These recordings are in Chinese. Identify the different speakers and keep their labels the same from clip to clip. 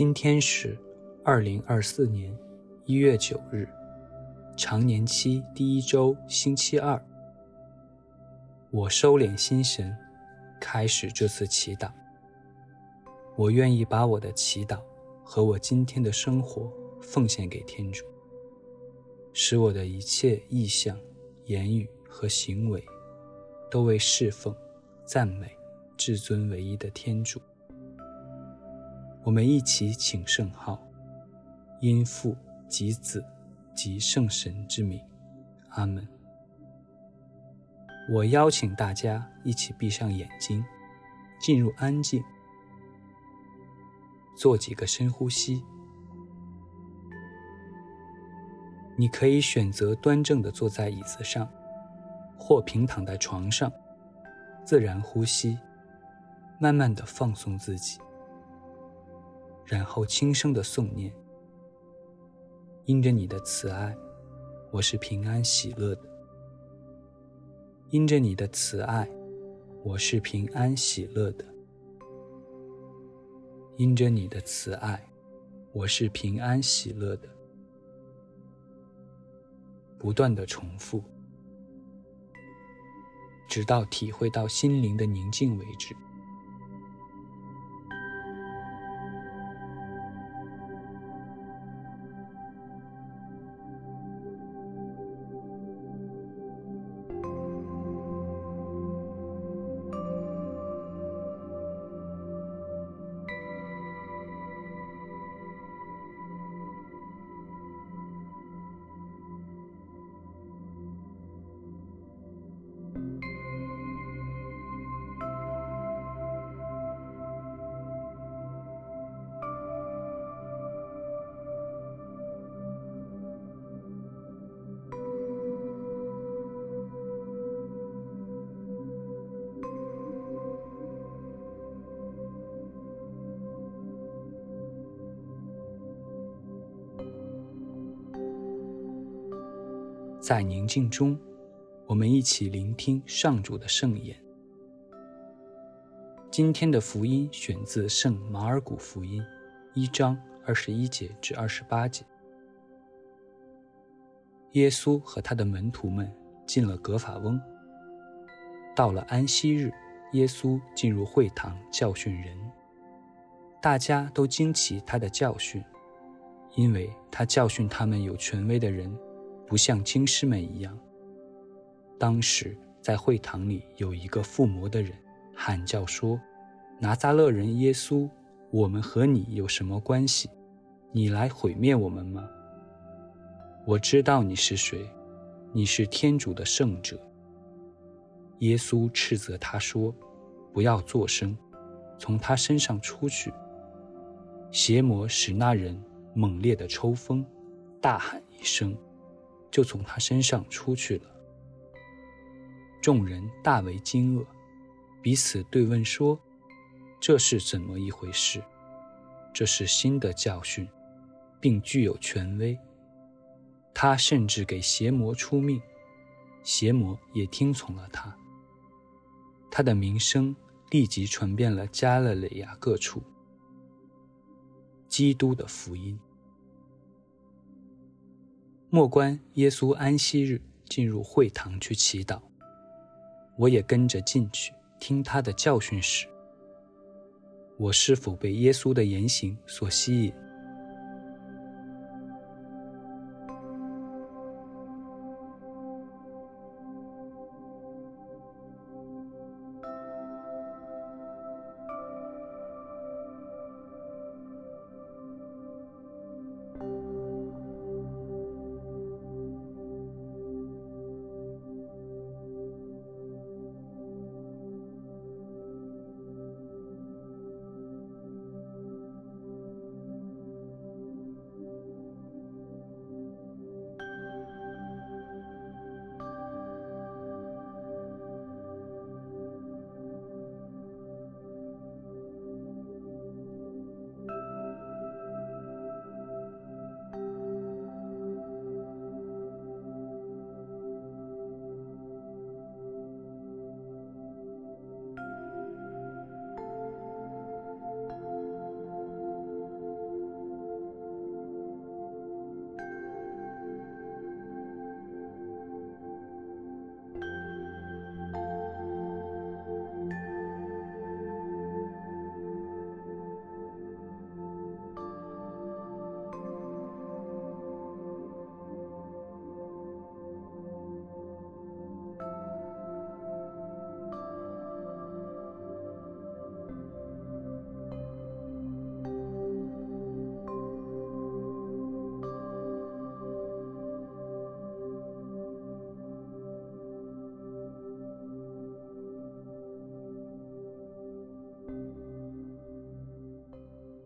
Speaker 1: 今天是二零二四年一月九日，常年期第一周星期二。我收敛心神，开始这次祈祷。我愿意把我的祈祷和我今天的生活奉献给天主，使我的一切意向、言语和行为都为侍奉、赞美至尊唯一的天主。我们一起请圣号，因父及子及圣神之名，阿门。我邀请大家一起闭上眼睛，进入安静，做几个深呼吸。你可以选择端正的坐在椅子上，或平躺在床上，自然呼吸，慢慢的放松自己。然后轻声的诵念：“因着你的慈爱，我是平安喜乐的。因着你的慈爱，我是平安喜乐的。因着你的慈爱，我是平安喜乐的。”不断的重复，直到体会到心灵的宁静为止。在宁静中，我们一起聆听上主的圣言。今天的福音选自《圣马尔谷福音》一章二十一节至二十八节。耶稣和他的门徒们进了格法翁。到了安息日，耶稣进入会堂教训人，大家都惊奇他的教训，因为他教训他们有权威的人。不像经师们一样。当时在会堂里有一个附魔的人，喊叫说：“拿撒勒人耶稣，我们和你有什么关系？你来毁灭我们吗？我知道你是谁，你是天主的圣者。”耶稣斥责他说：“不要作声，从他身上出去。”邪魔使那人猛烈地抽风，大喊一声。就从他身上出去了。众人大为惊愕，彼此对问说：“这是怎么一回事？这是新的教训，并具有权威。他甚至给邪魔出命，邪魔也听从了他。他的名声立即传遍了加勒里亚各处。”基督的福音。莫关耶稣安息日进入会堂去祈祷，我也跟着进去听他的教训时，我是否被耶稣的言行所吸引？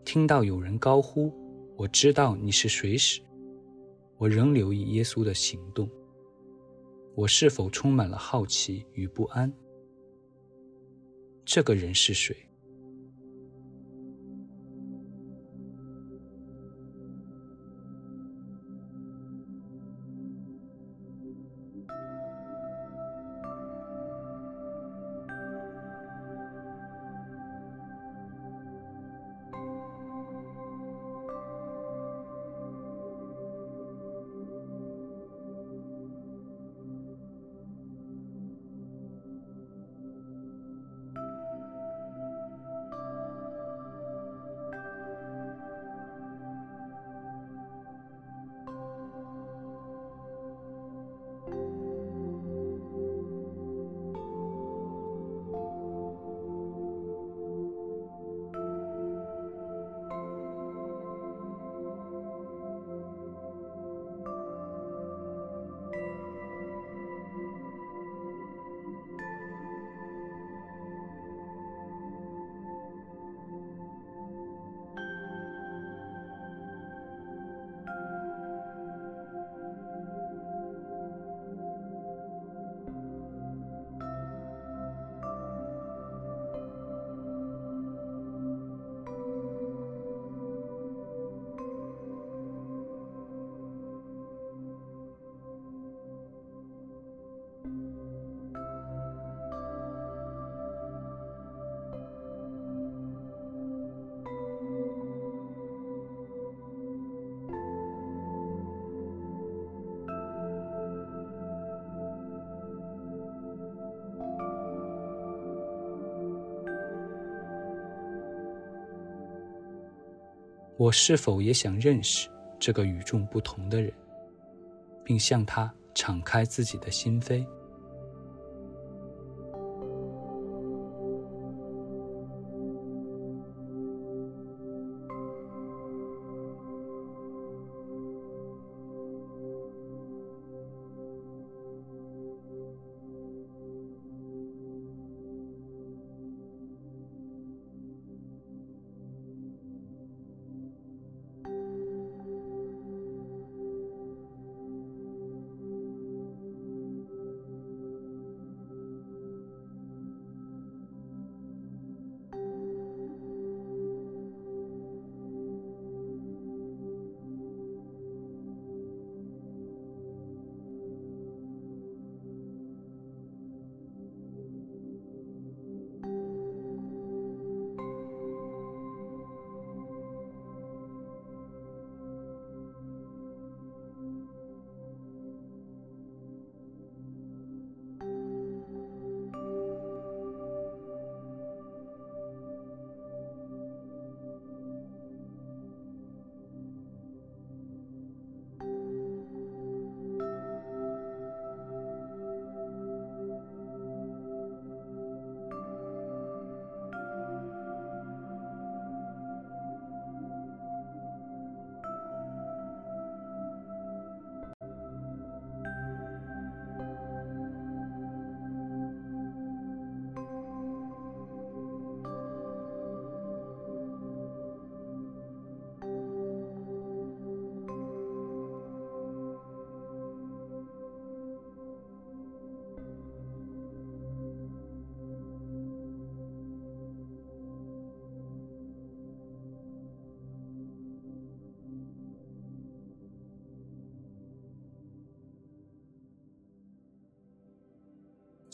Speaker 1: 听到有人高呼：“我知道你是谁时，我仍留意耶稣的行动。我是否充满了好奇与不安？这个人是谁？”我是否也想认识这个与众不同的人，并向他敞开自己的心扉？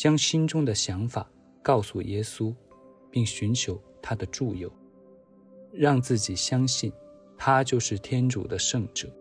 Speaker 1: 将心中的想法告诉耶稣，并寻求他的助佑，让自己相信他就是天主的圣者。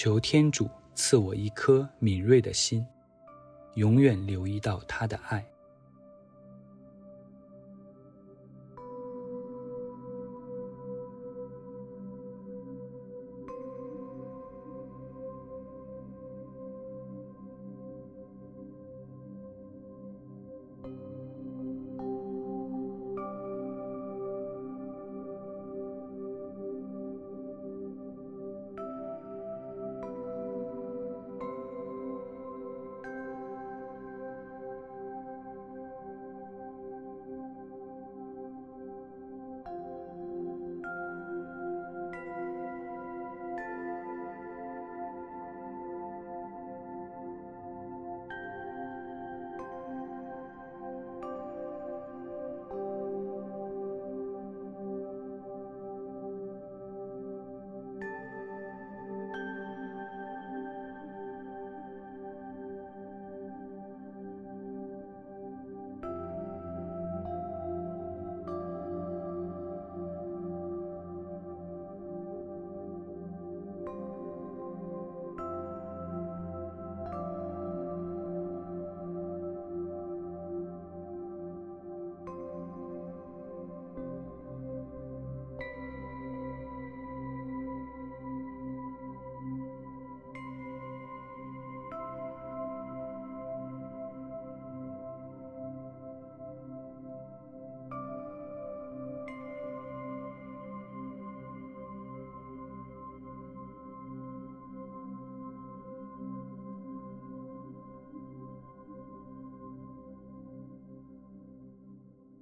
Speaker 1: 求天主赐我一颗敏锐的心，永远留意到他的爱。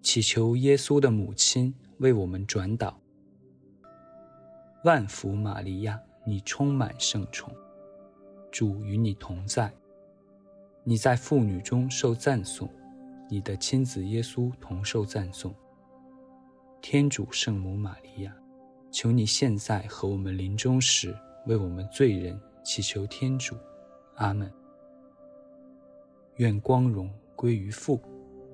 Speaker 1: 祈求耶稣的母亲为我们转导。万福玛利亚，你充满圣宠，主与你同在，你在妇女中受赞颂，你的亲子耶稣同受赞颂。天主圣母玛利亚，求你现在和我们临终时为我们罪人祈求天主。阿门。愿光荣归于父。